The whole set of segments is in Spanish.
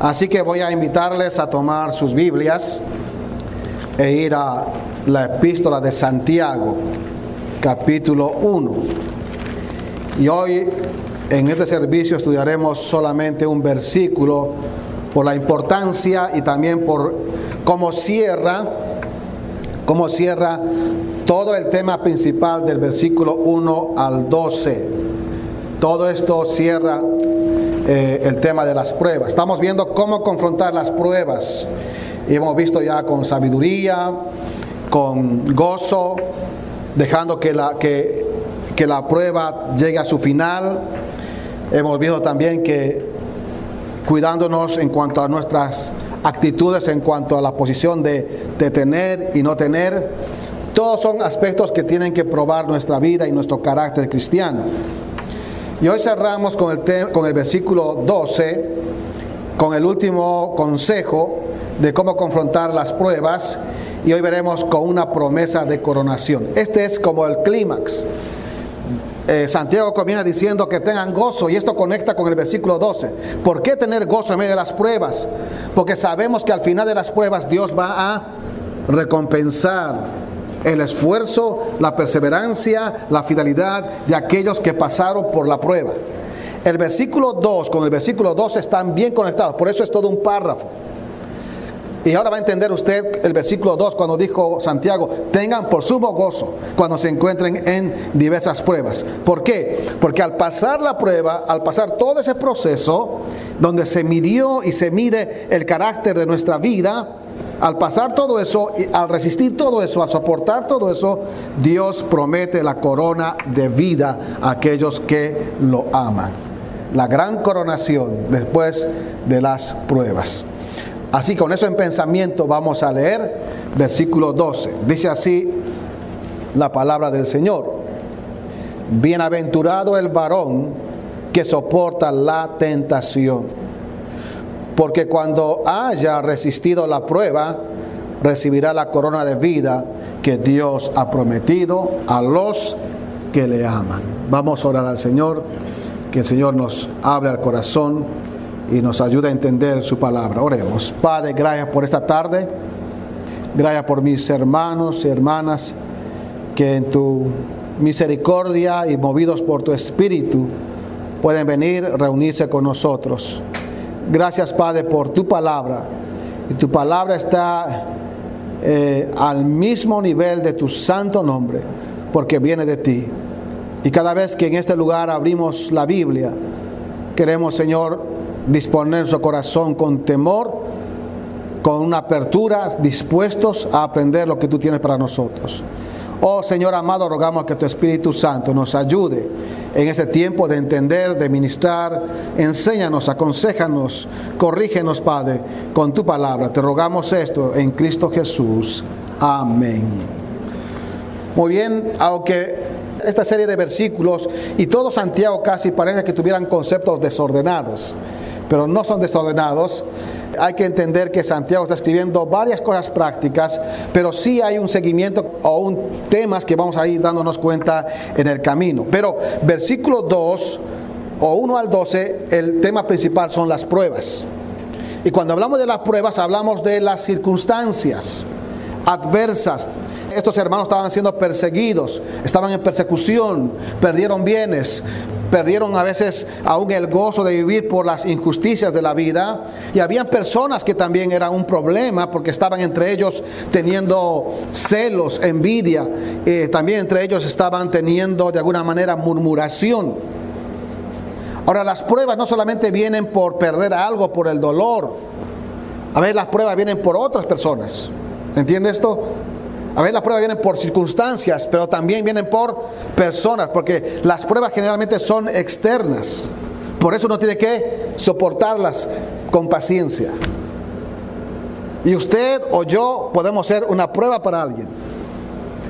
Así que voy a invitarles a tomar sus Biblias e ir a la epístola de Santiago, capítulo 1. Y hoy en este servicio estudiaremos solamente un versículo por la importancia y también por cómo cierra, cómo cierra todo el tema principal del versículo 1 al 12. Todo esto cierra eh, el tema de las pruebas. Estamos viendo cómo confrontar las pruebas. Y hemos visto ya con sabiduría, con gozo, dejando que la, que, que la prueba llegue a su final. Hemos visto también que cuidándonos en cuanto a nuestras actitudes, en cuanto a la posición de, de tener y no tener, todos son aspectos que tienen que probar nuestra vida y nuestro carácter cristiano. Y hoy cerramos con el, con el versículo 12, con el último consejo de cómo confrontar las pruebas, y hoy veremos con una promesa de coronación. Este es como el clímax. Eh, Santiago comienza diciendo que tengan gozo y esto conecta con el versículo 12. ¿Por qué tener gozo en medio de las pruebas? Porque sabemos que al final de las pruebas Dios va a recompensar el esfuerzo, la perseverancia, la fidelidad de aquellos que pasaron por la prueba. El versículo 2 con el versículo 2 están bien conectados, por eso es todo un párrafo. Y ahora va a entender usted el versículo 2 cuando dijo Santiago, tengan por sumo gozo cuando se encuentren en diversas pruebas. ¿Por qué? Porque al pasar la prueba, al pasar todo ese proceso donde se midió y se mide el carácter de nuestra vida, al pasar todo eso, al resistir todo eso, a soportar todo eso, Dios promete la corona de vida a aquellos que lo aman. La gran coronación después de las pruebas. Así con eso en pensamiento vamos a leer versículo 12. Dice así la palabra del Señor. Bienaventurado el varón que soporta la tentación porque cuando haya resistido la prueba, recibirá la corona de vida que Dios ha prometido a los que le aman. Vamos a orar al Señor, que el Señor nos hable al corazón y nos ayude a entender su palabra. Oremos. Padre, gracias por esta tarde. Gracias por mis hermanos y hermanas que en tu misericordia y movidos por tu espíritu pueden venir, reunirse con nosotros. Gracias, Padre, por tu palabra. Y tu palabra está eh, al mismo nivel de tu santo nombre, porque viene de ti. Y cada vez que en este lugar abrimos la Biblia, queremos, Señor, disponer su corazón con temor, con una apertura, dispuestos a aprender lo que tú tienes para nosotros. Oh Señor amado, rogamos que tu Espíritu Santo nos ayude en este tiempo de entender, de ministrar. Enséñanos, aconsejanos, corrígenos, Padre, con tu palabra. Te rogamos esto en Cristo Jesús. Amén. Muy bien, aunque esta serie de versículos y todo Santiago casi parece que tuvieran conceptos desordenados, pero no son desordenados hay que entender que Santiago está escribiendo varias cosas prácticas, pero sí hay un seguimiento o un temas que vamos a ir dándonos cuenta en el camino. Pero versículo 2 o 1 al 12, el tema principal son las pruebas. Y cuando hablamos de las pruebas, hablamos de las circunstancias adversas. Estos hermanos estaban siendo perseguidos, estaban en persecución, perdieron bienes, perdieron a veces aún el gozo de vivir por las injusticias de la vida. Y habían personas que también eran un problema porque estaban entre ellos teniendo celos, envidia. Eh, también entre ellos estaban teniendo de alguna manera murmuración. Ahora las pruebas no solamente vienen por perder algo, por el dolor. A veces las pruebas vienen por otras personas. ¿Entiende esto? A veces las pruebas vienen por circunstancias, pero también vienen por personas, porque las pruebas generalmente son externas. Por eso uno tiene que soportarlas con paciencia. Y usted o yo podemos ser una prueba para alguien.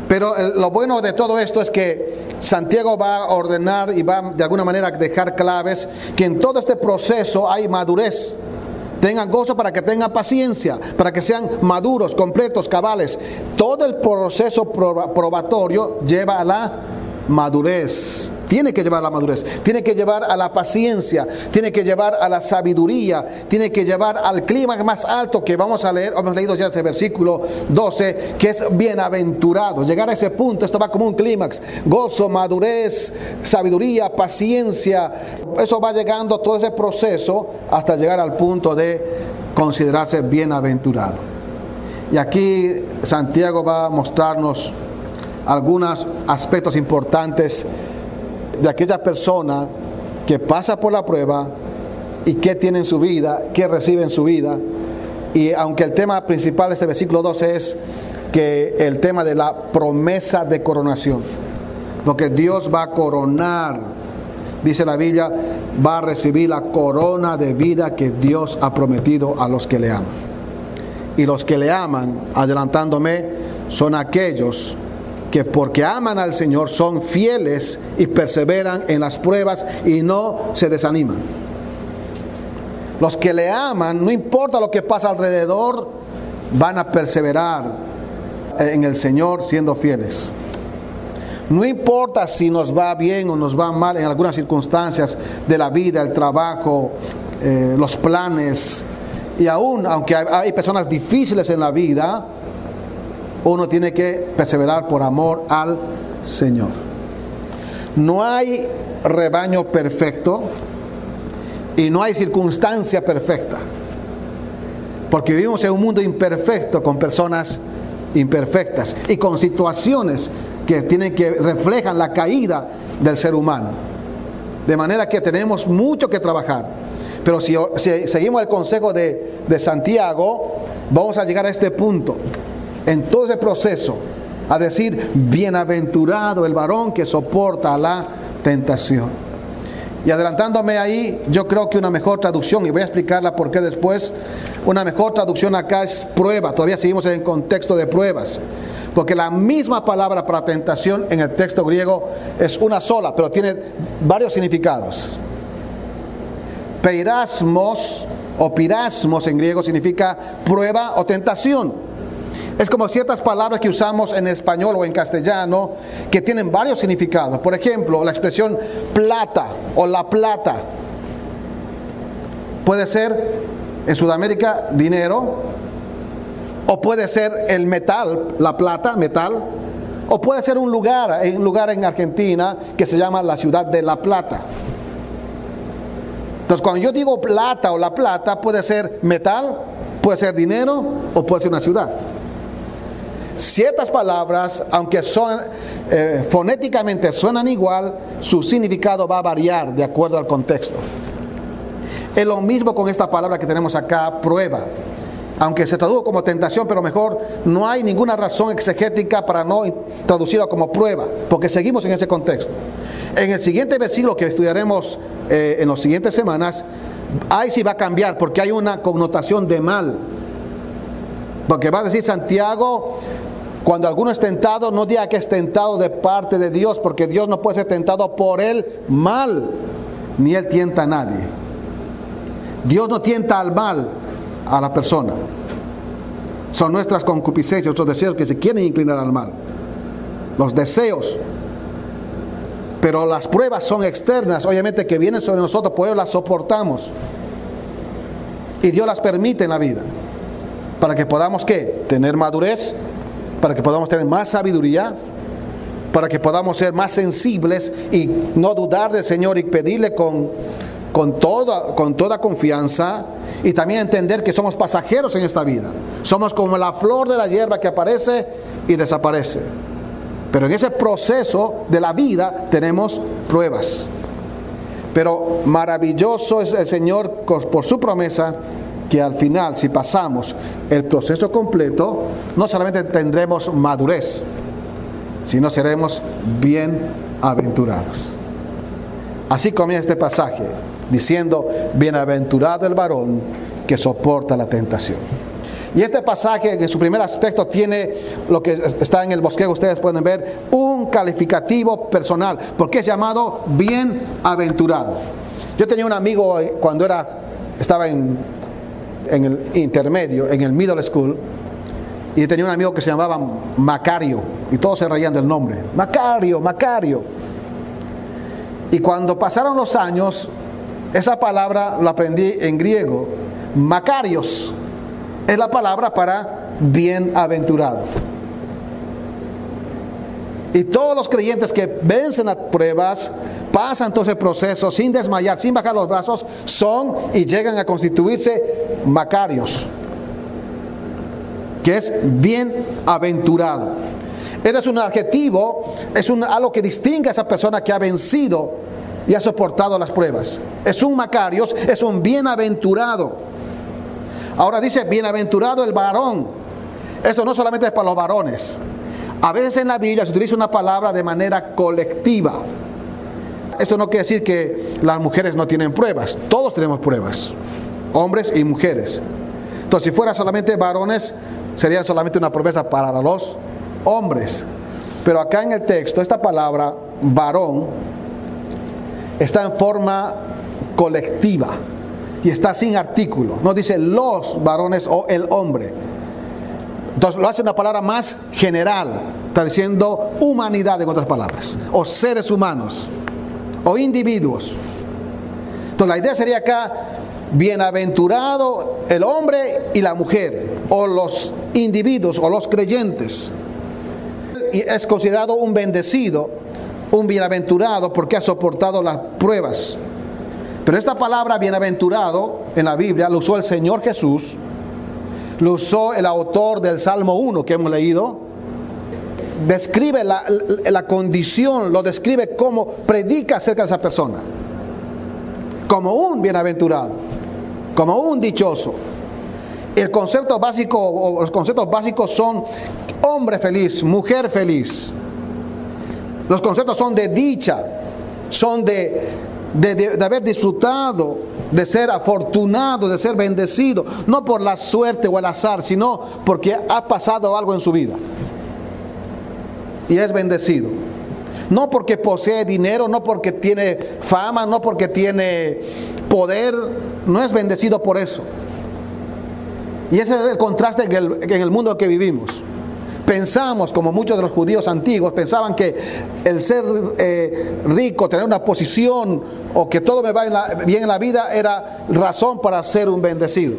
Pero lo bueno de todo esto es que Santiago va a ordenar y va de alguna manera a dejar claves que en todo este proceso hay madurez. Tengan gozo para que tengan paciencia, para que sean maduros, completos, cabales. Todo el proceso probatorio lleva a la madurez. Tiene que llevar a la madurez, tiene que llevar a la paciencia, tiene que llevar a la sabiduría, tiene que llevar al clima más alto que vamos a leer, hemos leído ya este versículo 12, que es bienaventurado. Llegar a ese punto, esto va como un clímax, gozo, madurez, sabiduría, paciencia, eso va llegando todo ese proceso hasta llegar al punto de considerarse bienaventurado. Y aquí Santiago va a mostrarnos algunos aspectos importantes de aquella persona que pasa por la prueba y que tiene en su vida, que recibe en su vida. Y aunque el tema principal de este versículo 12 es que el tema de la promesa de coronación, porque Dios va a coronar, dice la Biblia, va a recibir la corona de vida que Dios ha prometido a los que le aman. Y los que le aman, adelantándome, son aquellos que porque aman al Señor son fieles y perseveran en las pruebas y no se desaniman. Los que le aman, no importa lo que pasa alrededor, van a perseverar en el Señor siendo fieles. No importa si nos va bien o nos va mal en algunas circunstancias de la vida, el trabajo, eh, los planes, y aún aunque hay personas difíciles en la vida, uno tiene que perseverar por amor al Señor. No hay rebaño perfecto y no hay circunstancia perfecta. Porque vivimos en un mundo imperfecto con personas imperfectas y con situaciones que tienen que reflejan la caída del ser humano. De manera que tenemos mucho que trabajar. Pero si, seguimos el consejo de, de Santiago, vamos a llegar a este punto en todo ese proceso a decir, bienaventurado el varón que soporta la tentación. Y adelantándome ahí, yo creo que una mejor traducción, y voy a explicarla por qué después, una mejor traducción acá es prueba, todavía seguimos en el contexto de pruebas, porque la misma palabra para tentación en el texto griego es una sola, pero tiene varios significados. Peirasmos o pirasmos en griego significa prueba o tentación. Es como ciertas palabras que usamos en español o en castellano que tienen varios significados. Por ejemplo, la expresión plata o la plata. Puede ser en Sudamérica dinero, o puede ser el metal, la plata, metal, o puede ser un lugar, un lugar en Argentina que se llama la ciudad de La Plata. Entonces, cuando yo digo plata o la plata, puede ser metal, puede ser dinero o puede ser una ciudad ciertas palabras, aunque son eh, fonéticamente suenan igual, su significado va a variar de acuerdo al contexto. Es lo mismo con esta palabra que tenemos acá, prueba. Aunque se tradujo como tentación, pero mejor no hay ninguna razón exegética para no traducirla como prueba, porque seguimos en ese contexto. En el siguiente versículo que estudiaremos eh, en las siguientes semanas, ahí sí va a cambiar, porque hay una connotación de mal. Porque va a decir Santiago, cuando alguno es tentado, no diga que es tentado de parte de Dios, porque Dios no puede ser tentado por el mal, ni Él tienta a nadie. Dios no tienta al mal a la persona. Son nuestras concupiscencias, nuestros deseos que se quieren inclinar al mal. Los deseos. Pero las pruebas son externas, obviamente que vienen sobre nosotros, pues las soportamos. Y Dios las permite en la vida. Para que podamos, ¿qué? Tener madurez, para que podamos tener más sabiduría, para que podamos ser más sensibles y no dudar del Señor y pedirle con, con, toda, con toda confianza y también entender que somos pasajeros en esta vida. Somos como la flor de la hierba que aparece y desaparece. Pero en ese proceso de la vida tenemos pruebas. Pero maravilloso es el Señor por su promesa que al final, si pasamos el proceso completo, no solamente tendremos madurez, sino seremos bienaventurados. Así comienza este pasaje, diciendo, bienaventurado el varón que soporta la tentación. Y este pasaje en su primer aspecto tiene lo que está en el bosquejo, ustedes pueden ver, un calificativo personal, porque es llamado bienaventurado. Yo tenía un amigo eh, cuando era, estaba en en el intermedio, en el middle school, y tenía un amigo que se llamaba Macario, y todos se reían del nombre. Macario, Macario. Y cuando pasaron los años, esa palabra la aprendí en griego, Macarios, es la palabra para bienaventurado. Y todos los creyentes que vencen las pruebas, pasan todo ese proceso sin desmayar, sin bajar los brazos, son y llegan a constituirse macarios, que es bienaventurado. Este es un adjetivo, es algo que distingue a esa persona que ha vencido y ha soportado las pruebas. Es un macarios, es un bienaventurado. Ahora dice, bienaventurado el varón. Esto no solamente es para los varones. A veces en la Biblia se utiliza una palabra de manera colectiva. Esto no quiere decir que las mujeres no tienen pruebas. Todos tenemos pruebas. Hombres y mujeres. Entonces, si fuera solamente varones, sería solamente una promesa para los hombres. Pero acá en el texto, esta palabra varón está en forma colectiva y está sin artículo. No dice los varones o el hombre. Entonces lo hace una palabra más general. Está diciendo humanidad en otras palabras. O seres humanos. O individuos. Entonces la idea sería acá, bienaventurado el hombre y la mujer. O los individuos o los creyentes. Y es considerado un bendecido, un bienaventurado porque ha soportado las pruebas. Pero esta palabra bienaventurado en la Biblia lo usó el Señor Jesús lo usó el autor del Salmo 1 que hemos leído. Describe la, la condición, lo describe como predica acerca de esa persona. Como un bienaventurado, como un dichoso. El concepto básico, o los conceptos básicos son hombre feliz, mujer feliz. Los conceptos son de dicha, son de, de, de haber disfrutado de ser afortunado, de ser bendecido, no por la suerte o el azar, sino porque ha pasado algo en su vida. Y es bendecido. No porque posee dinero, no porque tiene fama, no porque tiene poder, no es bendecido por eso. Y ese es el contraste en el, en el mundo que vivimos pensamos, como muchos de los judíos antiguos, pensaban que el ser eh, rico, tener una posición o que todo me va bien en la vida era razón para ser un bendecido.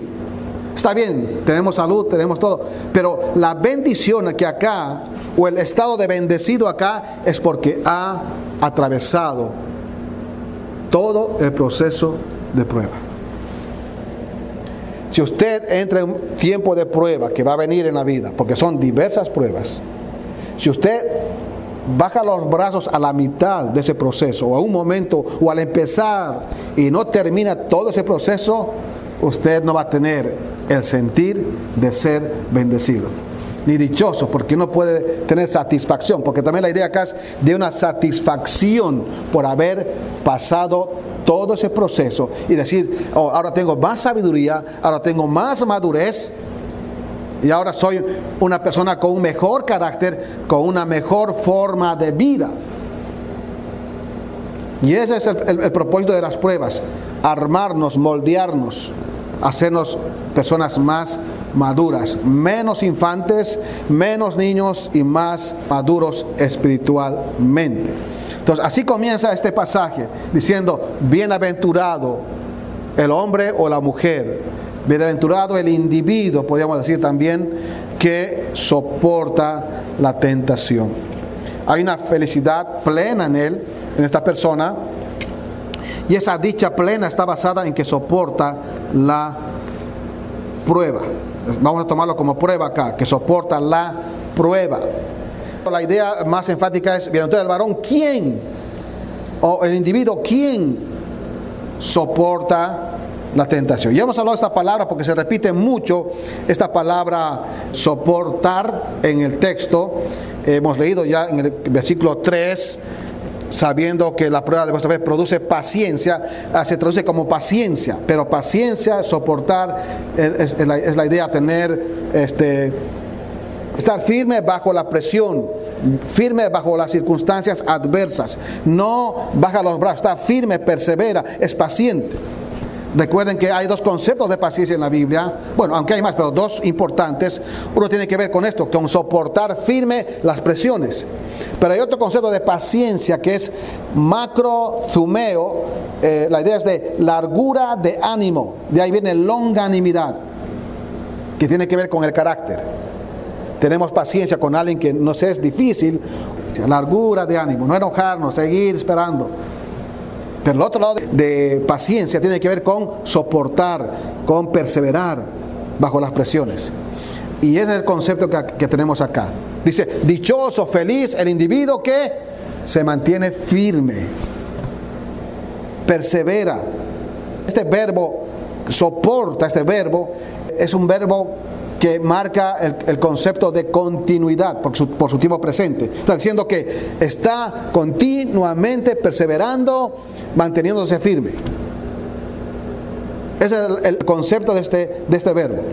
Está bien, tenemos salud, tenemos todo, pero la bendición que acá, o el estado de bendecido acá, es porque ha atravesado todo el proceso de prueba. Si usted entra en un tiempo de prueba que va a venir en la vida, porque son diversas pruebas, si usted baja los brazos a la mitad de ese proceso, o a un momento, o al empezar, y no termina todo ese proceso, usted no va a tener el sentir de ser bendecido ni dichoso, porque no puede tener satisfacción, porque también la idea acá es de una satisfacción por haber pasado todo ese proceso y decir, oh, ahora tengo más sabiduría, ahora tengo más madurez y ahora soy una persona con un mejor carácter, con una mejor forma de vida. Y ese es el, propósito de las pruebas, armarnos, moldearnos, hacernos personas más maduras, menos infantes, menos niños y más maduros espiritualmente. Entonces, así comienza este pasaje diciendo, bienaventurado el hombre o la mujer, bienaventurado el individuo, podríamos decir también, que soporta la tentación. Hay una felicidad plena en él, en esta persona, y esa dicha plena está basada en que soporta la prueba. Vamos a tomarlo como prueba acá, que soporta la prueba. La idea más enfática es, bien, entonces el varón, ¿quién? O el individuo, ¿quién soporta la tentación? Ya hemos hablado de esta palabra porque se repite mucho esta palabra soportar en el texto. Hemos leído ya en el versículo 3 sabiendo que la prueba de vuestra fe produce paciencia, ah, se traduce como paciencia, pero paciencia, soportar, es, la, idea, tener, este, estar firme bajo la presión, firme bajo las circunstancias adversas, no baja los brazos, está firme, persevera, es paciente. Recuerden que hay dos conceptos de paciencia en la Biblia. Bueno, aunque hay más, pero dos importantes. Uno tiene que ver con esto, con soportar firme las presiones. Pero hay otro concepto de paciencia que es macrozumeo. Eh, la idea es de largura de ánimo. De ahí viene longanimidad, que tiene que ver con el carácter. Tenemos paciencia con alguien que nos es difícil. Largura de ánimo, no enojarnos, seguir esperando. Pero el otro lado de paciencia tiene que ver con soportar, con perseverar bajo las presiones. Y ese es el concepto que, tenemos acá. Dice, dichoso, feliz el individuo que se mantiene firme, persevera. Este verbo, soporta, este verbo, es un verbo que marca el, concepto de continuidad por su, por su, tiempo presente. Está diciendo que está continuamente perseverando, manteniéndose firme. Ese es el, concepto de este, de este verbo,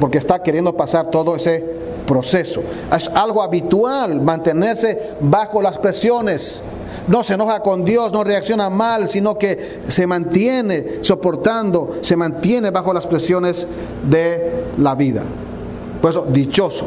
porque está queriendo pasar todo ese proceso. Es algo habitual mantenerse bajo las presiones no se enoja con Dios, no reacciona mal, sino que se mantiene soportando, se mantiene bajo las presiones de la vida. Por eso, dichoso.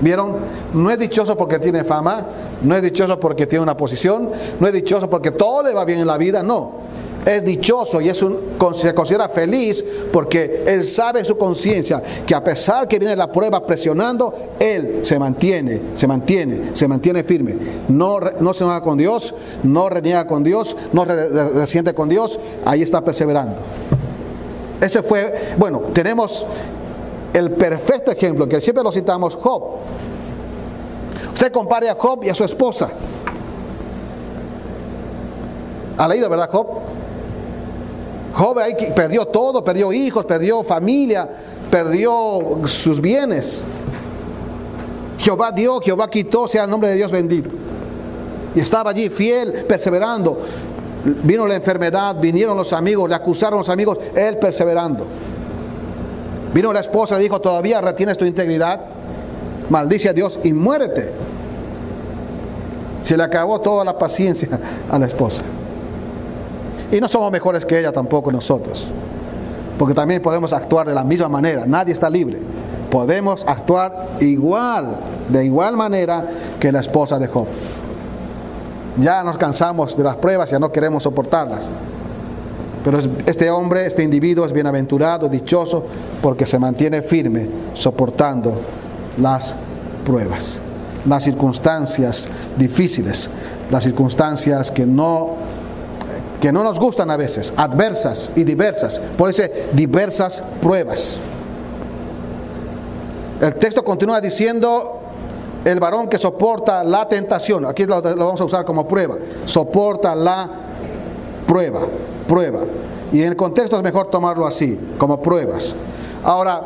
¿Vieron? No es dichoso porque tiene fama, no es dichoso porque tiene una posición, no es dichoso porque todo le va bien en la vida, no es dichoso y es un, se considera feliz porque él sabe en su conciencia que a pesar que viene la prueba presionando, él se mantiene, se mantiene, se mantiene firme. No, no se enoja con Dios, no reniega con Dios, no resiente con Dios, ahí está perseverando. Ese fue, bueno, tenemos el perfecto ejemplo que siempre lo citamos, Job. Usted compare a Job y a su esposa. ¿Ha leído, verdad, Job? Job ahí perdió todo, perdió hijos, perdió familia, perdió sus bienes. Jehová dio, Jehová quitó, sea el nombre de Dios bendito. Y estaba allí fiel, perseverando. Vino la enfermedad, vinieron los amigos, le acusaron los amigos, él perseverando. Vino la esposa, le dijo, todavía retienes tu integridad, maldice a Dios y muérete. Se le acabó toda la paciencia a la esposa. Y no somos mejores que ella tampoco nosotros. Porque también podemos actuar de la misma manera. Nadie está libre. Podemos actuar igual, de igual manera que la esposa de Job. Ya nos cansamos de las pruebas, ya no queremos soportarlas. Pero este hombre, este individuo es bienaventurado, dichoso, porque se mantiene firme soportando las pruebas, las circunstancias difíciles, las circunstancias que no que no nos gustan a veces, adversas y diversas, por eso diversas pruebas. El texto continúa diciendo, el varón que soporta la tentación, aquí lo, vamos a usar como prueba, soporta la prueba, prueba. Y en el contexto es mejor tomarlo así, como pruebas. Ahora,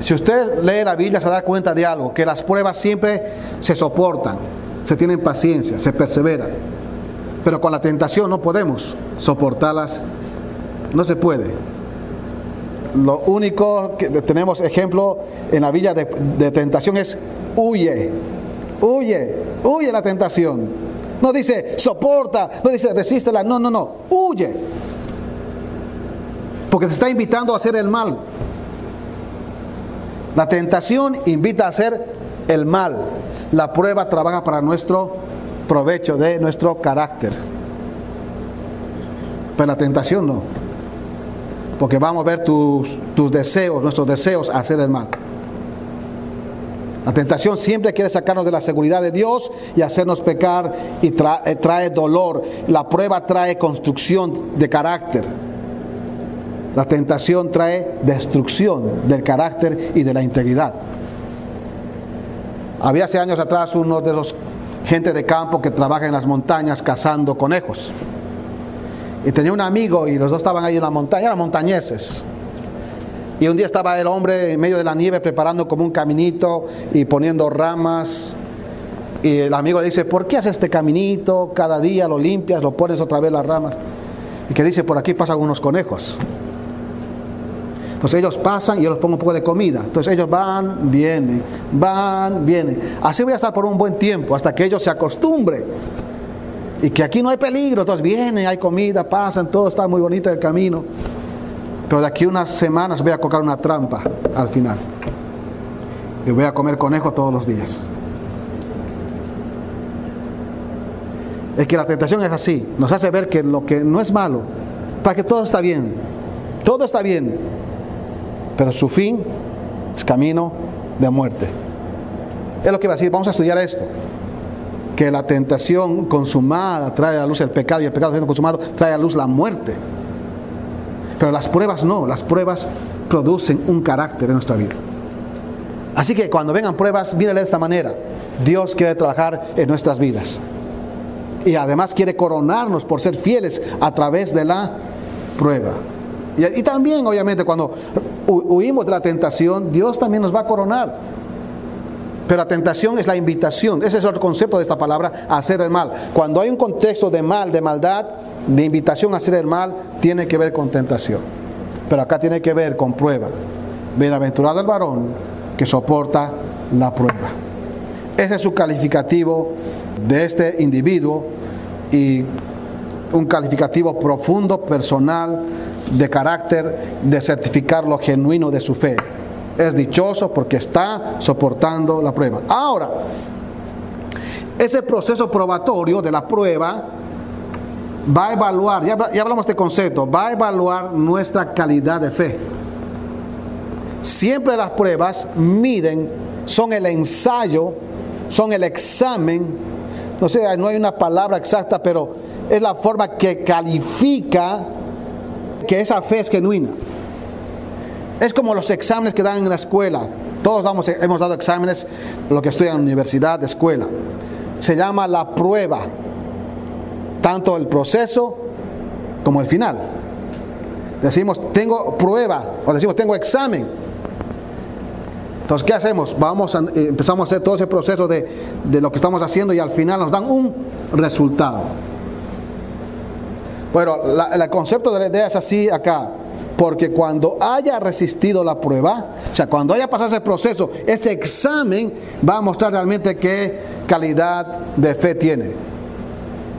si usted lee la Biblia se da cuenta de algo, que las pruebas siempre se soportan, se tienen paciencia, se perseveran. Pero con la tentación no podemos soportarlas. No se puede. Lo único que tenemos ejemplo en la villa de, tentación es huye, huye, huye la tentación. No dice soporta, no dice resístela, no, no, no, huye. Porque te está invitando a hacer el mal. La tentación invita a hacer el mal. La prueba trabaja para nuestro provecho de nuestro carácter. Pero la tentación no. Porque vamos a ver tus, tus deseos, nuestros deseos a hacer el mal. La tentación siempre quiere sacarnos de la seguridad de Dios y hacernos pecar y trae, trae dolor. La prueba trae construcción de carácter. La tentación trae destrucción del carácter y de la integridad. Había hace años atrás uno de los gente de campo que trabaja en las montañas cazando conejos. Y tenía un amigo y los dos estaban ahí en la montaña, eran montañeses. Y un día estaba el hombre en medio de la nieve preparando como un caminito y poniendo ramas. Y el amigo le dice, ¿por qué haces este caminito? Cada día lo limpias, lo pones otra vez las ramas. Y que dice, por aquí pasan unos conejos. Entonces ellos pasan y yo les pongo un poco de comida. Entonces ellos van, vienen, van, vienen. Así voy a estar por un buen tiempo, hasta que ellos se acostumbren. y que aquí no hay peligro, entonces vienen, hay comida, pasan, todo está muy bonito el camino. Pero de aquí unas semanas voy a colocar una trampa al final. Y voy a comer conejo todos los días. Es que la tentación es así, nos hace ver que lo que no es malo, para que todo está bien, todo está bien, pero su fin es camino de muerte. Es lo que va a decir, vamos a estudiar esto, que la tentación consumada trae a luz el pecado y el pecado siendo consumado trae a luz la muerte. Pero las pruebas no, las pruebas producen un carácter en nuestra vida. Así que cuando vengan pruebas, mírale de esta manera. Dios quiere trabajar en nuestras vidas. Y además quiere coronarnos por ser fieles a través de la prueba. Y, también, obviamente, cuando huimos de la tentación, Dios también nos va a coronar. Pero la tentación es la invitación. Ese es el concepto de esta palabra, hacer el mal. Cuando hay un contexto de mal, de maldad, de invitación a hacer el mal, tiene que ver con tentación. Pero acá tiene que ver con prueba. Bienaventurado el varón que soporta la prueba. Ese es su calificativo de este individuo y un calificativo profundo, personal, de carácter, de certificar lo genuino de su fe. Es dichoso porque está soportando la prueba. Ahora, ese proceso probatorio de la prueba va a evaluar, ya, ya hablamos de concepto, va a evaluar nuestra calidad de fe. Siempre las pruebas miden, son el ensayo, son el examen, no sé, no hay una palabra exacta, pero es la forma que califica que esa fe es genuina. Es como los exámenes que dan en la escuela. Todos damos, hemos dado exámenes, lo que estudian en universidad, escuela. Se llama la prueba, tanto el proceso como el final. Decimos, tengo prueba, o decimos, tengo examen. Entonces, ¿qué hacemos? Vamos a, eh, empezamos a hacer todo ese proceso de, de lo que estamos haciendo y al final nos dan un resultado. Bueno, el concepto de la idea es así acá. Porque cuando haya resistido la prueba, o sea, cuando haya pasado ese proceso, ese examen va a mostrar realmente qué calidad de fe tiene.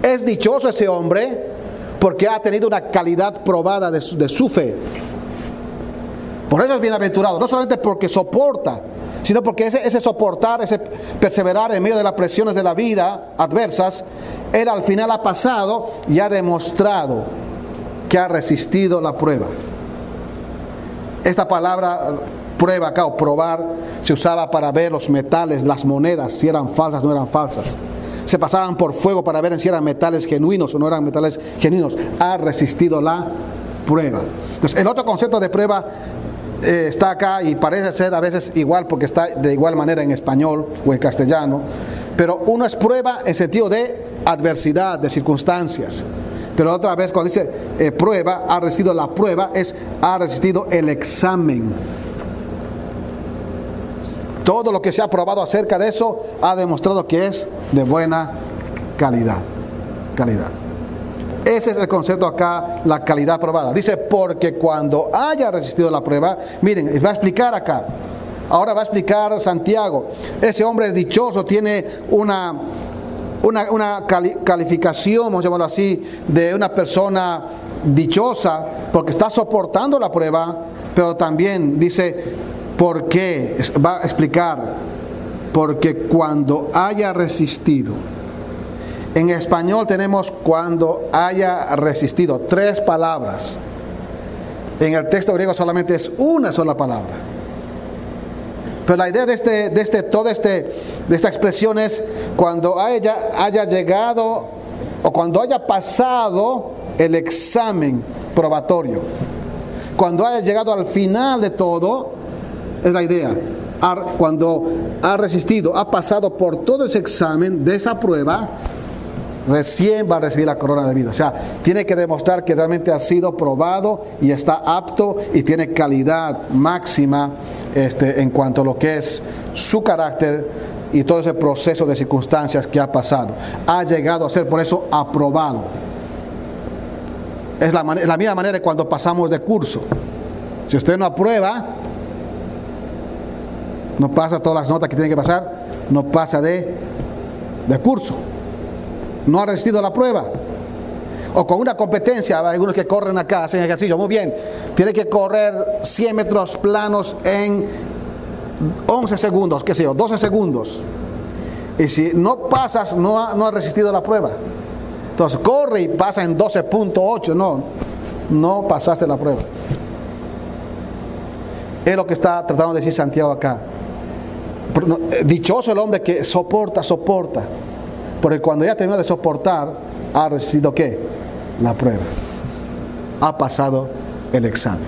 Es dichoso ese hombre porque ha tenido una calidad probada de su, de su fe. Por eso es bienaventurado, no solamente porque soporta, sino porque ese, soportar, ese perseverar en medio de las presiones de la vida adversas, él al final ha pasado y ha demostrado que ha resistido la prueba. Esta palabra prueba acá o probar se usaba para ver los metales, las monedas, si eran falsas o no eran falsas. Se pasaban por fuego para ver si eran metales genuinos o no eran metales genuinos. Ha resistido la prueba. Entonces, el otro concepto de prueba eh, está acá y parece ser a veces igual porque está de igual manera en español o en castellano. Pero uno es prueba en sentido de adversidad, de circunstancias. Pero otra vez cuando dice eh, prueba, ha resistido la prueba, es ha resistido el examen. Todo lo que se ha probado acerca de eso ha demostrado que es de buena calidad. Calidad. Ese es el concepto acá, la calidad probada. Dice, porque cuando haya resistido la prueba, miren, va a explicar acá. Ahora va a explicar Santiago. Ese hombre es dichoso, tiene una, una, calificación, vamos a llamarlo así, de una persona dichosa porque está soportando la prueba, pero también dice, ¿por qué? Va a explicar, porque cuando haya resistido, en español tenemos cuando haya resistido, tres palabras. En el texto griego solamente es una sola palabra. Pero la idea de, este, de, este, todo este, de esta expresión es cuando haya, haya llegado o cuando haya pasado el examen probatorio. Cuando haya llegado al final de todo, es la idea. Cuando ha resistido, ha pasado por todo ese examen de esa prueba, recién va a recibir la corona de vida. O sea, tiene que demostrar que realmente ha sido probado y está apto y tiene calidad máxima este, en cuanto a lo que es su carácter y todo ese proceso de circunstancias que ha pasado. Ha llegado a ser por eso aprobado. Es la, la misma manera cuando pasamos de curso. Si usted no aprueba, no pasa todas las notas que tiene que pasar, no pasa de, de curso. No ha resistido la prueba. O con una competencia, hay algunos que corren acá, hacen ejercicio, muy bien, tiene que correr 100 metros planos en 11 segundos, qué sé yo, 12 segundos. Y si no pasas, no ha, no ha resistido la prueba. Entonces corre y pasa en 12.8, no, no pasaste la prueba. Es lo que está tratando de decir Santiago acá. Eh, dichoso el hombre que soporta, soporta. Porque cuando ya terminó de soportar, ha resistido qué? La prueba. Ha pasado el examen.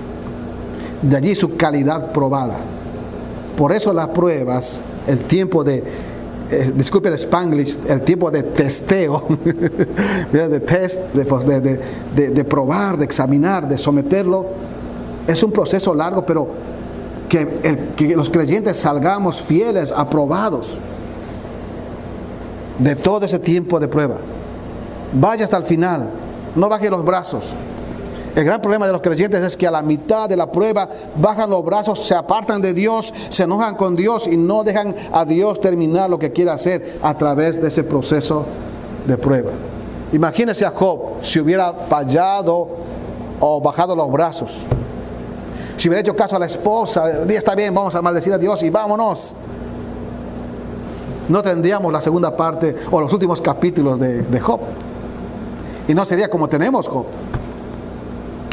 De allí su calidad probada. Por eso las pruebas, el tiempo de, eh, disculpe el spanglish, el tiempo de testeo, de test, pues, de, de, probar, de examinar, de someterlo, es un proceso largo, pero que, que los creyentes salgamos fieles, aprobados de todo ese tiempo de prueba. Vaya hasta el final, no baje los brazos. El gran problema de los creyentes es que a la mitad de la prueba bajan los brazos, se apartan de Dios, se enojan con Dios y no dejan a Dios terminar lo que quiere hacer a través de ese proceso de prueba. Imagínese a Job si hubiera fallado o bajado los brazos. Si hubiera hecho caso a la esposa, está bien, vamos a maldecir a Dios y vámonos. No tendríamos la segunda parte o los últimos capítulos de, de Job. Y no sería como tenemos Job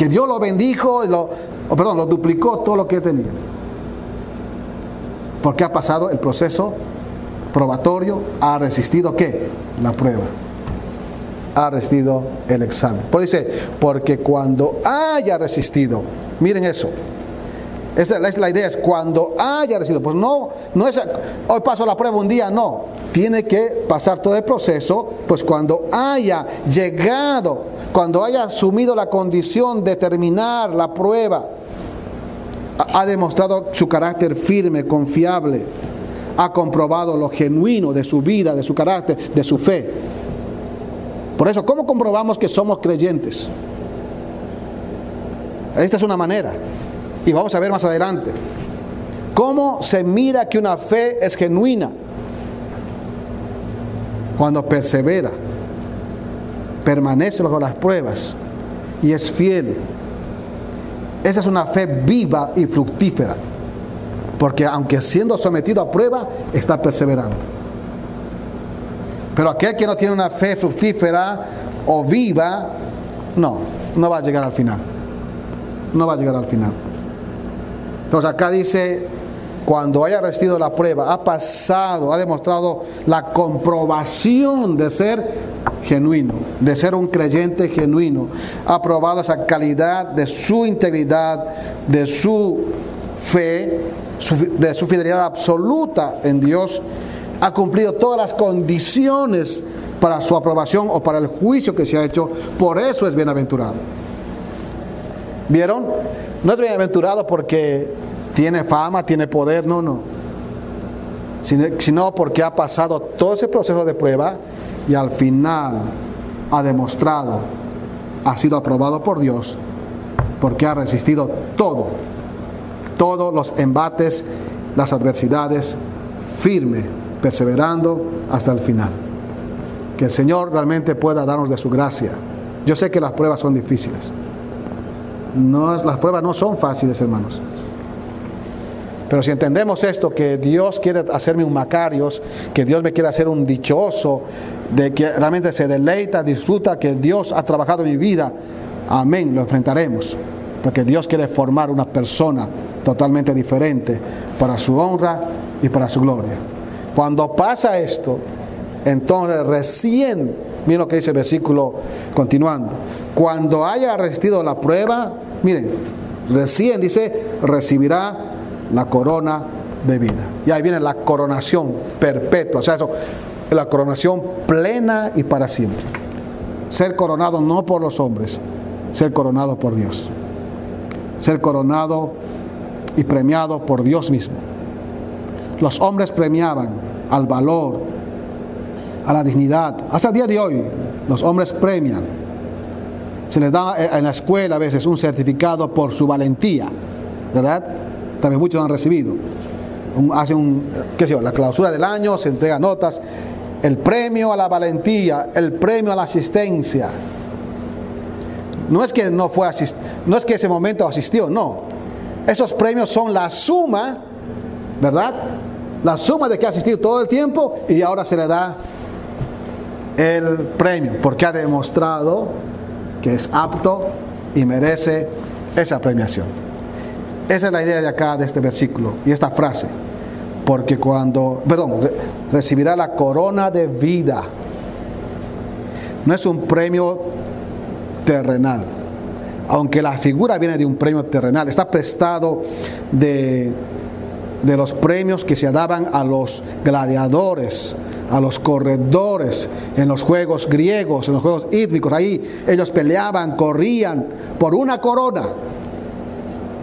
que Dios lo bendijo, lo, perdón, lo duplicó todo lo que tenía. Porque ha pasado el proceso probatorio, ha resistido qué? La prueba. Ha resistido el examen. Por dice, porque cuando haya resistido, miren eso. Esta es la idea, es cuando haya resistido. Pues no, no es hoy paso la prueba un día, no. Tiene que pasar todo el proceso, pues cuando haya llegado cuando haya asumido la condición de terminar la prueba, ha demostrado su carácter firme, confiable, ha comprobado lo genuino de su vida, de su carácter, de su fe. Por eso, ¿cómo comprobamos que somos creyentes? Esta es una manera. Y vamos a ver más adelante. ¿Cómo se mira que una fe es genuina? Cuando persevera permanece bajo las pruebas y es fiel. Esa es una fe viva y fructífera, porque aunque siendo sometido a prueba, está perseverando. Pero aquel que no tiene una fe fructífera o viva, no, no va a llegar al final. No va a llegar al final. Entonces acá dice, cuando haya resistido la prueba, ha pasado, ha demostrado la comprobación de ser genuino, de ser un creyente genuino, ha probado esa calidad de su integridad, de su fe, de su fidelidad absoluta en Dios, ha cumplido todas las condiciones para su aprobación o para el juicio que se ha hecho, por eso es bienaventurado. ¿Vieron? No es bienaventurado porque tiene fama, tiene poder, no, no. Sino porque ha pasado todo ese proceso de prueba y al final ha demostrado, ha sido aprobado por Dios, porque ha resistido todo, todos los embates, las adversidades, firme, perseverando hasta el final. Que el Señor realmente pueda darnos de su gracia. Yo sé que las pruebas son difíciles. No, las pruebas no son fáciles, hermanos. Pero si entendemos esto, que Dios quiere hacerme un Macarios, que Dios me quiere hacer un dichoso, de que realmente se deleita, disfruta, que Dios ha trabajado en mi vida, amén, lo enfrentaremos. Porque Dios quiere formar una persona totalmente diferente para su honra y para su gloria. Cuando pasa esto, entonces recién, miren lo que dice el versículo continuando, cuando haya resistido la prueba, miren, recién dice, recibirá la corona de vida. Y ahí viene la coronación perpetua, o sea, eso, la coronación plena y para siempre. Ser coronado no por los hombres, ser coronado por Dios. Ser coronado y premiado por Dios mismo. Los hombres premiaban al valor, a la dignidad. Hasta el día de hoy, los hombres premian. Se les da en la escuela a veces un certificado por su valentía, ¿verdad? también muchos han recibido. hace un, qué sé yo, la clausura del año, se entrega notas el premio a la valentía, el premio a la asistencia. No es que no fue asist no es que ese momento asistió, no. Esos premios son la suma, ¿verdad? La suma de que ha asistido todo el tiempo y ahora se le da el premio, porque ha demostrado que es apto y merece esa premiación. Esa es la idea de acá, de este versículo y esta frase. Porque cuando, perdón, recibirá la corona de vida. No es un premio terrenal. Aunque la figura viene de un premio terrenal, está prestado de, de los premios que se daban a los gladiadores, a los corredores en los juegos griegos, en los juegos hídricos. Ahí ellos peleaban, corrían por una corona.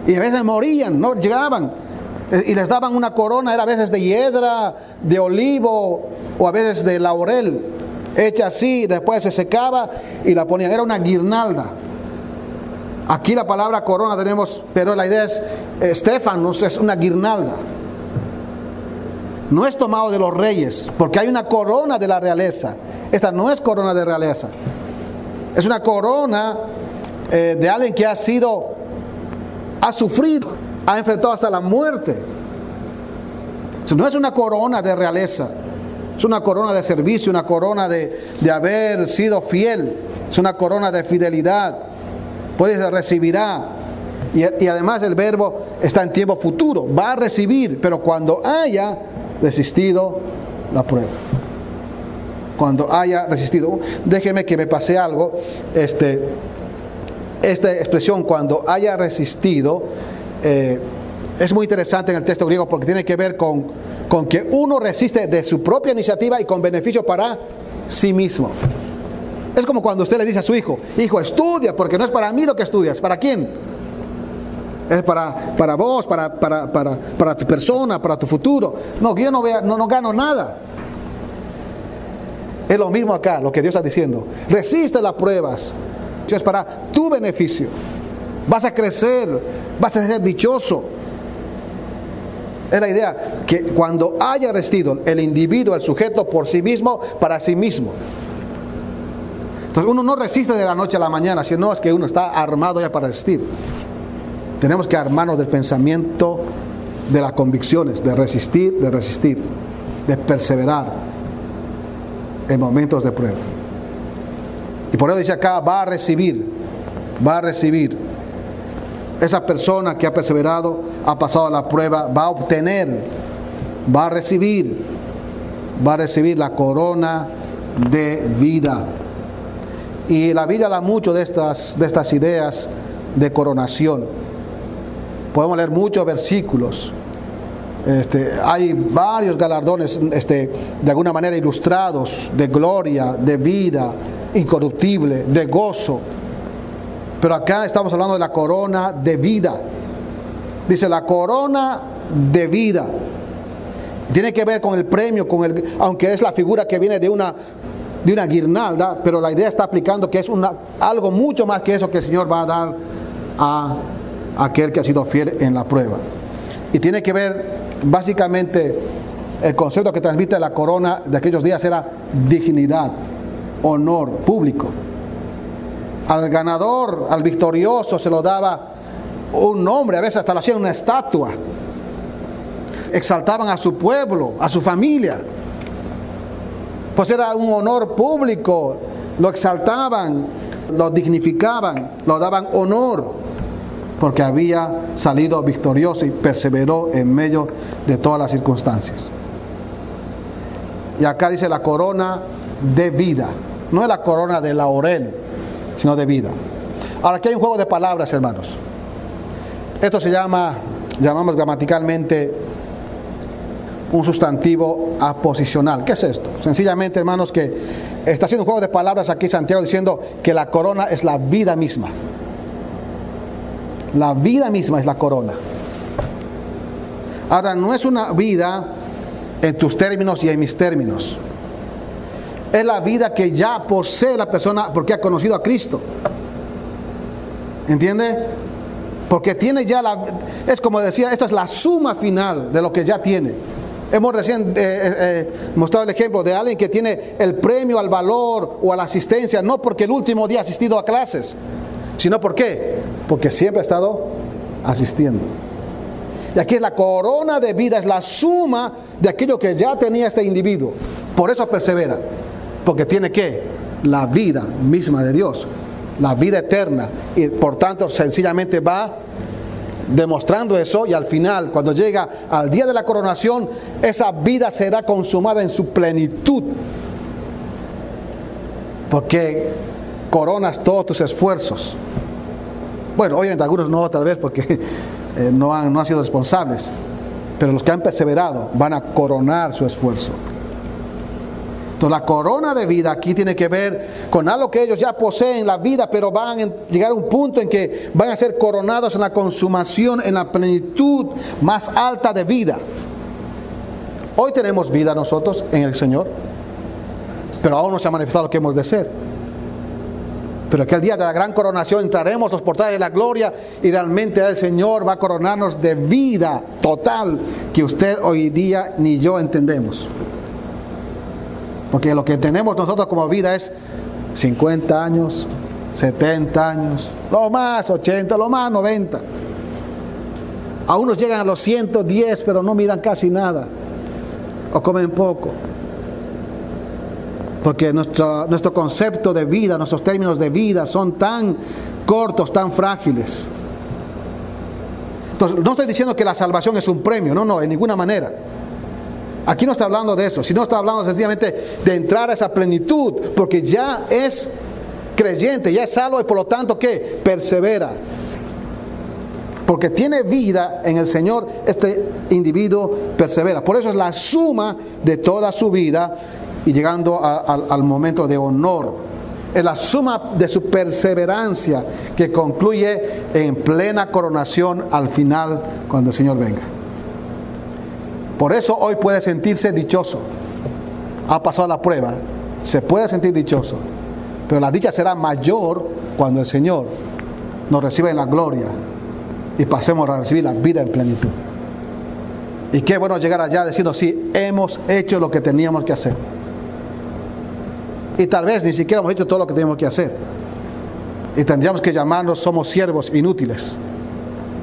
Y a veces morían, no llegaban. Y les daban una corona, era a veces de hiedra, de olivo o a veces de laurel, hecha así, después se secaba y la ponían. Era una guirnalda. Aquí la palabra corona tenemos, pero la idea es, Estefanos es una guirnalda no es tomado de los reyes, porque hay una corona de la realeza. Esta no es corona de realeza. Es una corona eh, de alguien que ha sido, ha sufrido, ha enfrentado hasta la muerte. No es una corona de realeza, es una corona de servicio, una corona de, de haber sido fiel, es una corona de fidelidad. Puedes recibirá. Y, y además el verbo está en tiempo futuro, va a recibir, pero cuando haya resistido la prueba. Cuando haya resistido, déjeme que me pase algo, este, esta expresión cuando haya resistido eh, es muy interesante en el texto griego porque tiene que ver con, con que uno resiste de su propia iniciativa y con beneficio para sí mismo. Es como cuando usted le dice a su hijo, hijo, estudia, porque no es para mí lo que estudias, ¿para quién? Es para, para vos, para, para, para, para tu persona, para tu futuro. No, yo no, vea, no, no gano nada. Es lo mismo acá, lo que Dios está diciendo. Resiste las pruebas. Es para tu beneficio. Vas a crecer, vas a ser dichoso. Es la idea que cuando haya resistido el individuo, el sujeto por sí mismo, para sí mismo. Entonces uno no resiste de la noche a la mañana, sino es que uno está armado ya para resistir. Tenemos que armarnos del pensamiento de las convicciones, de resistir, de resistir, de perseverar en momentos de prueba. Y por eso dice acá, va a recibir, va a recibir. Esa persona que ha perseverado, ha pasado la prueba, va a obtener, va a recibir, va a recibir la corona de vida. Y la Biblia da mucho de estas, de estas ideas de coronación. Podemos leer muchos versículos. Este, hay varios galardones este, de alguna manera ilustrados de gloria, de vida incorruptible, de gozo. Pero acá estamos hablando de la corona de vida. Dice la corona de vida. Tiene que ver con el premio, con el, aunque es la figura que viene de una, de una guirnalda, pero la idea está aplicando que es algo mucho más que eso que el Señor va a dar a aquel que ha sido fiel en la prueba. Y tiene que ver, básicamente, el concepto que transmite la corona de aquellos días era dignidad, honor público. Al ganador, al victorioso, se lo daba un nombre, a veces hasta lo hacían una estatua. Exaltaban a su pueblo, a su familia. Pues era un honor público, lo exaltaban, lo dignificaban, lo daban honor porque había salido victorioso y perseveró en medio de todas las circunstancias. Y acá dice la corona de vida, no es la corona de laurel, sino de vida. Ahora aquí hay un juego de palabras, hermanos. Esto se llama, llamamos gramaticalmente un sustantivo aposicional. ¿Qué es esto? Sencillamente, hermanos, que está haciendo un juego de palabras aquí Santiago diciendo que la corona es la vida misma. La vida misma es la corona. Ahora, no es una vida en tus términos y en mis términos. Es la vida que ya posee la persona porque ha conocido a Cristo. ¿Entiende? Porque tiene ya la... Es como decía, esto es la suma final de lo que ya tiene. Hemos recién eh, eh, eh, mostrado el ejemplo de alguien que tiene el premio al valor o a la asistencia, no porque el último día ha asistido a clases, sino por qué? Porque siempre ha estado asistiendo. Y aquí es la corona de vida, es la suma de aquello que ya tenía este individuo. Por eso persevera, porque tiene que la vida misma de Dios, la vida eterna, y por tanto sencillamente va demostrando eso y al final, cuando llega al día de la coronación, esa vida será consumada en su plenitud. Porque coronas todos tus esfuerzos. Bueno, obviamente algunos no, tal vez porque eh, no, han, no han sido responsables, pero los que han perseverado van a coronar su esfuerzo. Entonces la corona de vida aquí tiene que ver con algo que ellos ya poseen, la vida, pero van a llegar a un punto en que van a ser coronados en la consumación, en la plenitud más alta de vida. Hoy tenemos vida nosotros en el Señor, pero aún no se ha manifestado lo que hemos de ser. Pero aquel día de la gran coronación entraremos los portales de la gloria y realmente el Señor va a coronarnos de vida total que usted hoy día ni yo entendemos. Porque lo que tenemos nosotros como vida es 50 años, 70 años, lo más 80, lo más 90. A unos llegan a los 110, pero no miran casi nada. O comen poco. Porque nuestro, nuestro concepto de vida, nuestros términos de vida son tan cortos, tan frágiles. Entonces, no estoy diciendo que la salvación es un premio, no, no, en ninguna manera. Aquí no está hablando de eso, sino está hablando sencillamente de entrar a esa plenitud, porque ya es creyente, ya es salvo y por lo tanto que persevera. Porque tiene vida en el Señor, este individuo persevera. Por eso es la suma de toda su vida y llegando al momento de honor. Es la suma de su perseverancia que concluye en plena coronación al final cuando el Señor venga. Por eso hoy puede sentirse dichoso. Ha pasado la prueba, se puede sentir dichoso. Pero la dicha será mayor cuando el Señor nos reciba en la gloria y pasemos a recibir la vida en plenitud. Y qué bueno llegar allá diciendo, sí, hemos hecho lo que teníamos que hacer. Y tal vez ni siquiera hemos hecho todo lo que teníamos que hacer. Y tendríamos que llamarnos somos siervos inútiles.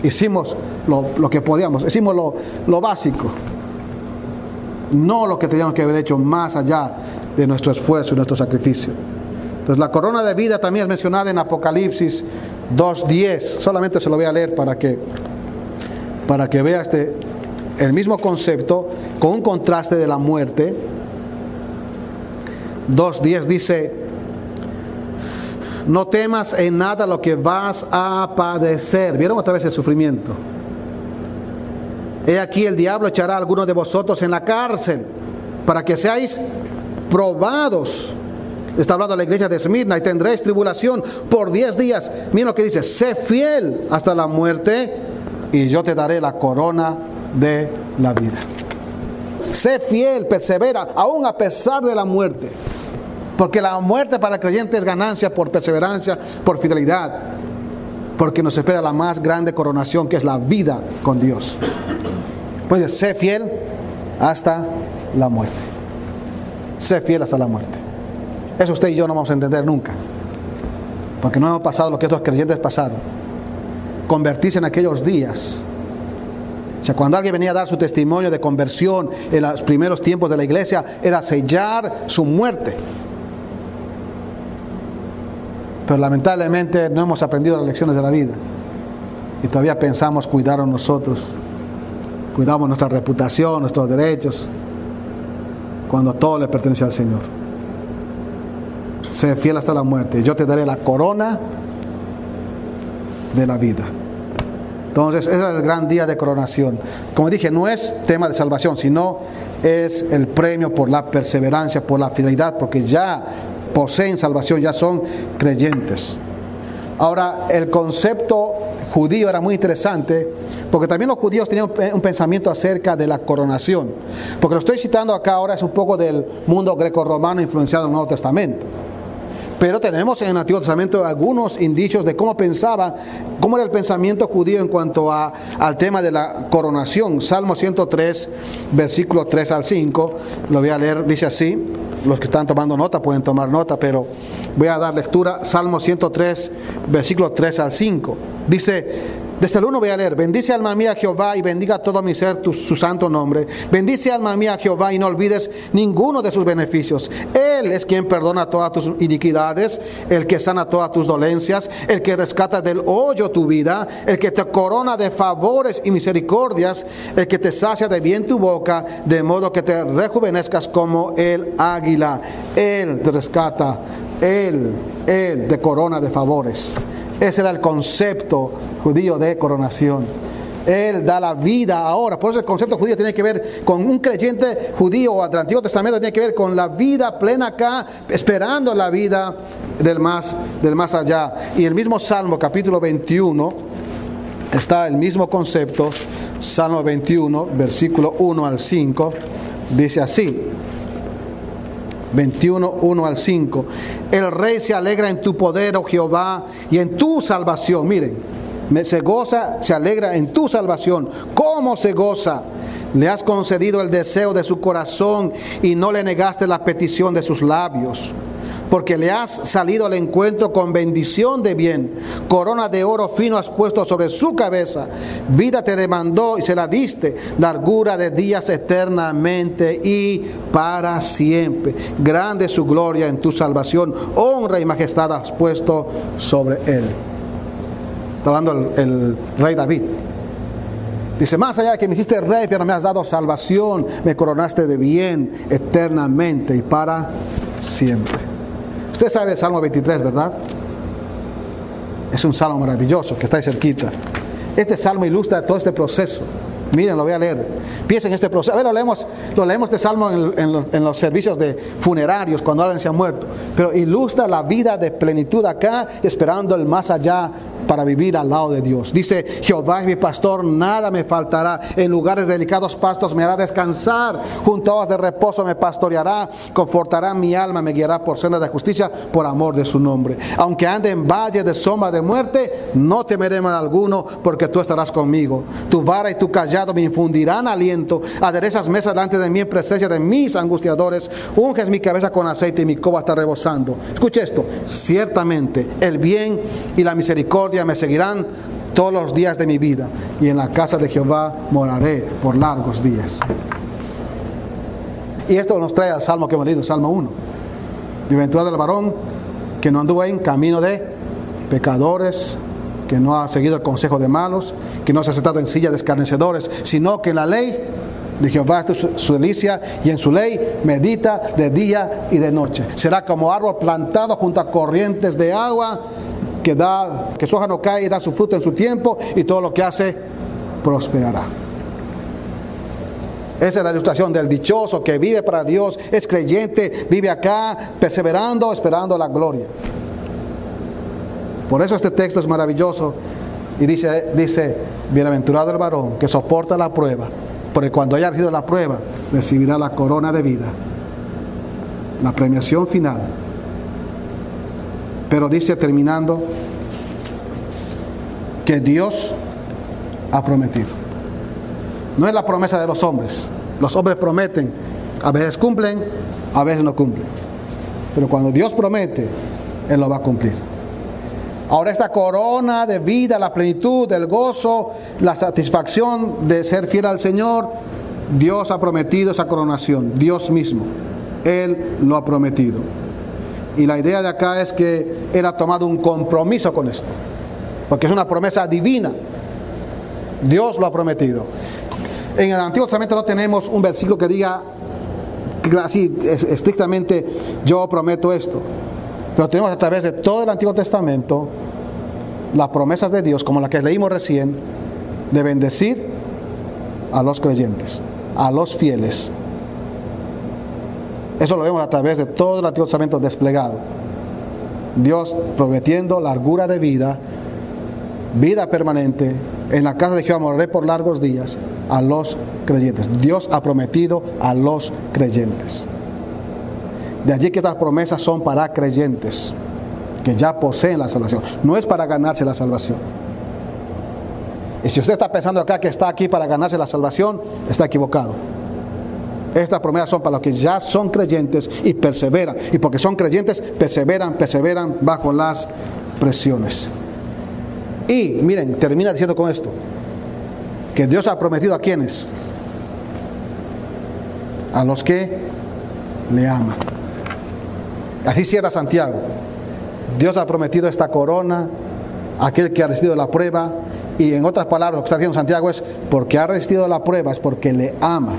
Hicimos lo, que podíamos, hicimos lo, básico no lo que teníamos que haber hecho más allá de nuestro esfuerzo y nuestro sacrificio. Entonces la corona de vida también es mencionada en Apocalipsis 2.10. Solamente se lo voy a leer para que, para que vea este, el mismo concepto con un contraste de la muerte. 2.10 dice, no temas en nada lo que vas a padecer. ¿Vieron otra vez el sufrimiento? He aquí el diablo echará a algunos de vosotros en la cárcel para que seáis probados. Está hablando la iglesia de Esmirna y tendréis tribulación por diez días. Mira lo que dice, sé fiel hasta la muerte y yo te daré la corona de la vida. Sé fiel, persevera, aún a pesar de la muerte. Porque la muerte para el creyente es ganancia por perseverancia, por fidelidad. Porque nos espera la más grande coronación que es la vida con Dios. Pues sé fiel hasta la muerte. Sé fiel hasta la muerte. Eso usted y yo no vamos a entender nunca. Porque no hemos pasado lo que esos creyentes pasaron. Convertirse en aquellos días. O sea, cuando alguien venía a dar su testimonio de conversión en los primeros tiempos de la iglesia, era sellar su muerte. Pero lamentablemente no hemos aprendido las lecciones de la vida. Y todavía pensamos cuidar a nosotros cuidamos nuestra reputación, nuestros derechos, cuando todo le pertenece al Señor. Sé fiel hasta la muerte. Yo te daré la corona de la vida. Entonces, ese es el gran día de coronación. Como dije, no es tema de salvación, sino es el premio por la perseverancia, por la fidelidad, porque ya poseen salvación, ya son creyentes. Ahora, el concepto judío era muy interesante porque también los judíos tenían un pensamiento acerca de la coronación. Porque lo estoy citando acá ahora es un poco del mundo greco-romano influenciado en el Nuevo Testamento. Pero tenemos en el Antiguo Testamento algunos indicios de cómo pensaba, cómo era el pensamiento judío en cuanto a, al tema de la coronación. Salmo 103, versículo 3 al 5, lo voy a leer, dice así, los que están tomando nota pueden tomar nota, pero voy a dar lectura, Salmo 103, versículo 3 al 5. Dice, desde el 1 voy a leer, bendice alma mía Jehová y bendiga todo mi ser tu, su santo nombre. Bendice alma mía Jehová y no olvides ninguno de sus beneficios. Él es quien perdona todas tus iniquidades, el que sana todas tus dolencias, el que rescata del hoyo tu vida, el que te corona de favores y misericordias, el que te sacia de bien tu boca, de modo que te rejuvenezcas como el águila. Él te rescata, Él, Él te corona de favores. Ese era el concepto judío de coronación. Él da la vida ahora. Por eso el concepto judío tiene que ver con un creyente judío o del Antiguo Testamento, tiene que ver con la vida plena acá, esperando la vida del más, del más allá. Y el mismo Salmo, capítulo 21, está el mismo concepto. Salmo 21, versículo 1 al 5, dice así. 21, 1 al 5. El rey se alegra en tu poder, oh Jehová, y en tu salvación. Miren, se goza, se alegra en tu salvación. ¿Cómo se goza? Le has concedido el deseo de su corazón y no le negaste la petición de sus labios porque le has salido al encuentro con bendición de bien. Corona de oro fino has puesto sobre su cabeza. Vida te demandó y se la diste. Largura de días eternamente y para siempre. Grande su gloria en tu salvación. Honra y majestad has puesto sobre él. Está hablando el, el rey David. Dice, más allá de que me hiciste rey, pero me has dado salvación, me coronaste de bien eternamente y para siempre. Usted sabe el Salmo 23, ¿verdad? Es un salmo maravilloso que está ahí cerquita. Este salmo ilustra todo este proceso. Miren, lo voy a leer. Piensen en este proceso. A ver, lo leemos, lo leemos este salmo en, los, en, los, servicios de funerarios, cuando alguien se ha muerto. Pero ilustra la vida de plenitud acá, esperando el más allá para vivir al lado de Dios. Dice, Jehová es mi pastor, nada me faltará. En lugares delicados pastos me hará descansar. Junto a aguas de reposo me pastoreará. Confortará mi alma, me guiará por sendas de justicia, por amor de su nombre. Aunque ande en valle de sombra de muerte, no temeré mal alguno, porque tú estarás conmigo. Tu vara y tu callado me infundirán aliento. Aderezas mesas delante de mí en presencia de mis angustiadores. Unges mi cabeza con aceite y mi coba está rebosando. Escuche esto. Ciertamente el bien y la misericordia me seguirán todos los días de mi vida y en la casa de Jehová moraré por largos días. Y esto nos trae al salmo que hemos leído, Salmo 1. Bienaventurado del varón que no anduvo en camino de pecadores, que no ha seguido el consejo de malos, que no se ha sentado en silla de escarnecedores, sino que la ley de Jehová es su delicia y en su ley medita de día y de noche. Será como árbol plantado junto a corrientes de agua que da, que su hoja no cae y da su fruto en su tiempo y todo lo que hace prosperará. Esa es la ilustración del dichoso que vive para Dios, es creyente, vive acá, perseverando, esperando la gloria. Por eso este texto es maravilloso y dice, dice, bienaventurado el varón que soporta la prueba, porque cuando haya recibido la prueba, recibirá la corona de vida, la premiación final pero dice terminando que Dios ha prometido. No es la promesa de los hombres. Los hombres prometen, a veces cumplen, a veces no cumplen. Pero cuando Dios promete, Él lo va a cumplir. Ahora esta corona de vida, la plenitud, el gozo, la satisfacción de ser fiel al Señor, Dios ha prometido esa coronación, Dios mismo. Él lo ha prometido. Y la idea de acá es que Él ha tomado un compromiso con esto, porque es una promesa divina. Dios lo ha prometido. En el Antiguo Testamento no tenemos un versículo que diga así estrictamente yo prometo esto. Pero tenemos a través de todo el Antiguo Testamento las promesas de Dios, como la que leímos recién, de bendecir a los creyentes, a los fieles, eso lo vemos a través de todo el Antiguo Testamento desplegado. Dios prometiendo largura de vida, vida permanente, en la casa de Jehová moraré por largos días a los creyentes. Dios ha prometido a los creyentes. De allí que estas promesas son para creyentes. que ya poseen la salvación. No es para ganarse la salvación. Y si usted está pensando acá que está aquí para ganarse la salvación, está equivocado. Estas promesas son para los que ya son creyentes y perseveran. Y porque son creyentes, perseveran, perseveran bajo las presiones. Y miren, termina diciendo con esto, que Dios ha prometido a quienes, a los que le aman. Así cierra Santiago. Dios ha prometido esta corona a aquel que ha resistido la prueba. Y en otras palabras, lo que está diciendo Santiago es, porque ha resistido la prueba, es porque le ama.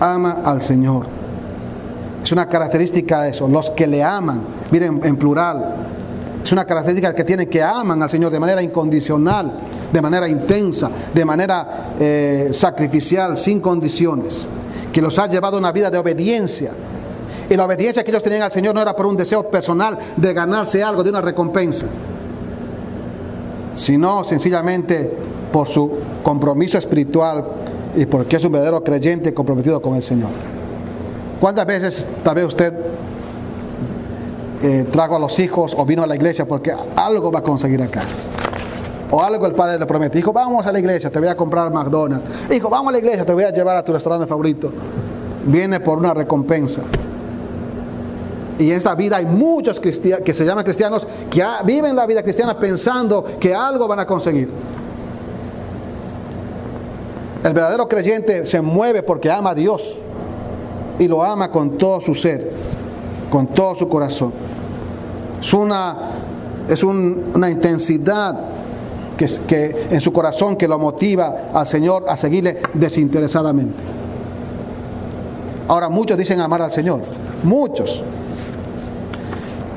Ama al Señor. Es una característica de eso, los que le aman. Miren, en plural. Es una característica que tienen que aman al Señor de manera incondicional, de manera intensa, de manera eh, sacrificial, sin condiciones. Que los ha llevado a una vida de obediencia y la obediencia que ellos tenían al Señor no era por un deseo personal de ganarse algo, de una recompensa, sino sencillamente por su compromiso espiritual y porque es un verdadero creyente comprometido con el Señor. ¿Cuántas veces tal vez usted eh, trajo a los hijos o vino a la iglesia porque algo va a conseguir acá? O algo el padre le promete. Hijo, vamos a la iglesia, te voy a comprar McDonald's. Hijo, vamos a la iglesia, te voy a llevar a tu restaurante favorito. Viene por una recompensa. Y en esta vida hay muchos que se llaman cristianos que viven la vida cristiana pensando que algo van a conseguir. El verdadero creyente se mueve porque ama a Dios y lo ama con todo su ser, con todo su corazón. Es una, es una intensidad que, que en su corazón que lo motiva al Señor a seguirle desinteresadamente. Ahora muchos dicen amar al Señor, muchos.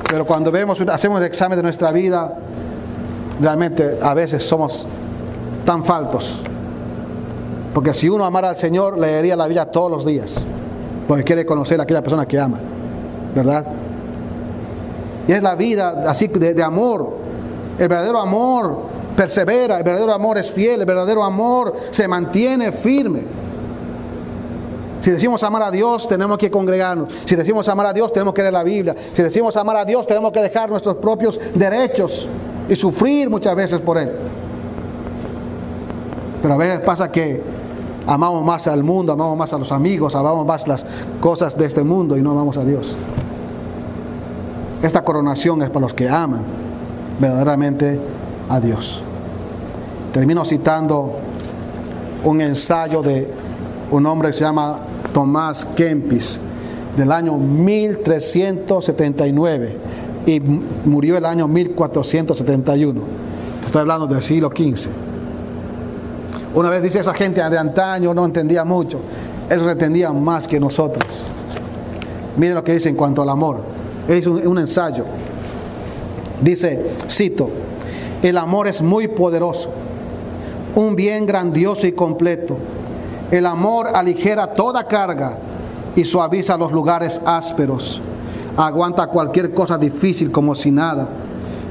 Pero cuando vemos, hacemos el examen de nuestra vida, realmente a veces somos tan faltos. Porque si uno amara al Señor, leería la Biblia todos los días. Porque quiere conocer a aquella persona que ama. ¿Verdad? Y es la vida así de, amor. El verdadero amor persevera, el verdadero amor es fiel, el verdadero amor se mantiene firme. Si decimos amar a Dios, tenemos que congregarnos. Si decimos amar a Dios, tenemos que leer la Biblia. Si decimos amar a Dios, tenemos que dejar nuestros propios derechos y sufrir muchas veces por Él. Pero a veces pasa que amamos más al mundo, amamos más a los amigos, amamos más las cosas de este mundo y no amamos a Dios. Esta coronación es para los que aman verdaderamente a Dios. Termino citando un ensayo de un hombre que se llama Tomás Kempis, del año 1379 y murió el año 1471. Estoy hablando del siglo XV. Una vez dice esa gente de antaño no entendía mucho, él retendía más que nosotros. Miren lo que dice en cuanto al amor. Es un, un ensayo. Dice, cito, el amor es muy poderoso, un bien grandioso y completo el amor aligera toda carga y suaviza los lugares ásperos. Aguanta cualquier cosa difícil como si nada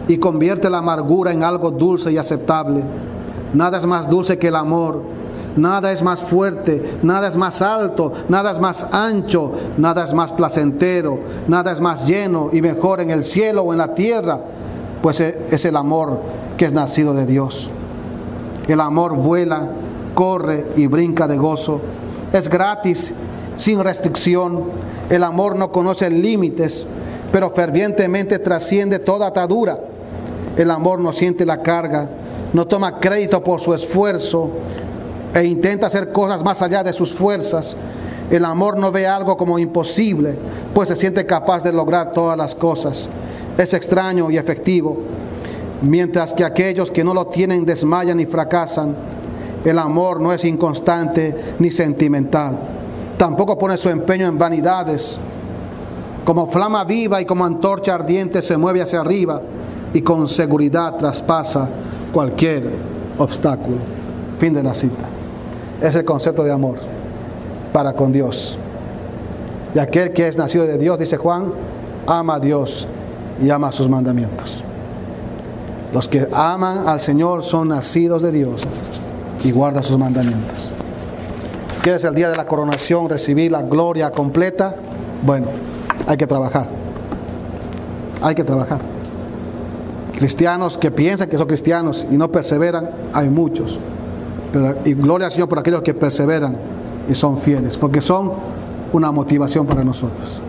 y convierte la amargura en algo dulce y aceptable. Nada es más dulce que el amor. Nada es más fuerte, nada es más alto, nada es más ancho, nada es más placentero, nada es más lleno y mejor en el cielo o en la tierra, pues es el amor que es nacido de Dios. El amor vuela, corre y brinca de gozo. Es gratis, sin restricción. El amor no conoce límites, pero fervientemente trasciende toda atadura. El amor no siente la carga, no toma crédito por su esfuerzo e intenta hacer cosas más allá de sus fuerzas. El amor no ve algo como imposible, pues se siente capaz de lograr todas las cosas. Es extraño y efectivo, mientras que aquellos que no lo tienen desmayan y fracasan. El amor no es inconstante ni sentimental. Tampoco pone su empeño en vanidades. Como flama viva y como antorcha ardiente se mueve hacia arriba y con seguridad traspasa cualquier obstáculo. Fin de la cita. Es el concepto de amor para con Dios. Y aquel que es nacido de Dios, dice Juan, ama a Dios y ama sus mandamientos. Los que aman al Señor son nacidos de Dios y guarda sus mandamientos. ¿Quieres el día de la coronación recibir la gloria completa? Bueno, hay que trabajar. hay que trabajar. Cristianos que piensan que son cristianos y no perseveran, hay muchos. Y gloria al Señor por aquellos que perseveran y son fieles, porque son una motivación para nosotros.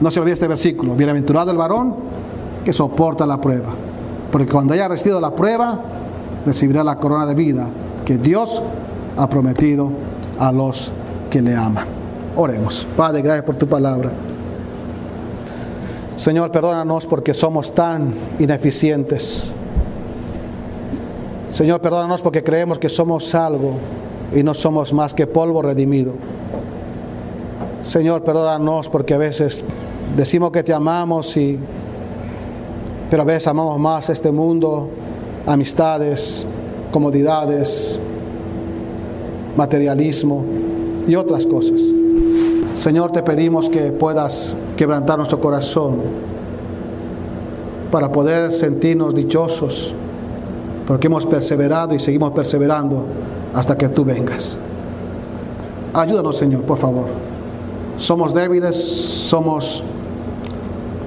No se olvide este versículo, bienaventurado el varón que soporta la prueba, porque cuando haya resistido la prueba, recibirá la corona de vida que Dios ha prometido a los que le aman. Oremos. Padre, gracias por tu palabra. Señor, perdónanos porque somos tan ineficientes. Señor, perdónanos porque creemos que somos algo y no somos más que polvo redimido. Señor, perdónanos porque a veces decimos que te amamos y pero a veces amamos más este mundo, amistades, comodidades, materialismo y otras cosas. Señor, te pedimos que puedas quebrantar nuestro corazón para poder sentirnos dichosos, porque hemos perseverado y seguimos perseverando hasta que tú vengas. Ayúdanos, Señor, por favor. Somos débiles, somos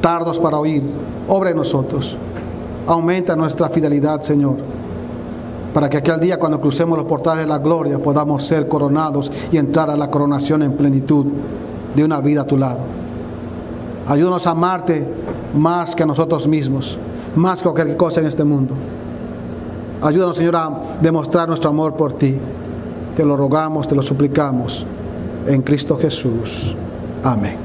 tardos para oír. Obra en nosotros. Aumenta nuestra fidelidad, Señor, para que aquel día cuando crucemos los portales de la gloria podamos ser coronados y entrar a la coronación en plenitud de una vida a tu lado. Ayúdanos a amarte más que a nosotros mismos, más que cualquier cosa en este mundo. Ayúdanos, Señor, a demostrar nuestro amor por ti. Te lo rogamos, te lo suplicamos. En Cristo Jesús. Amén.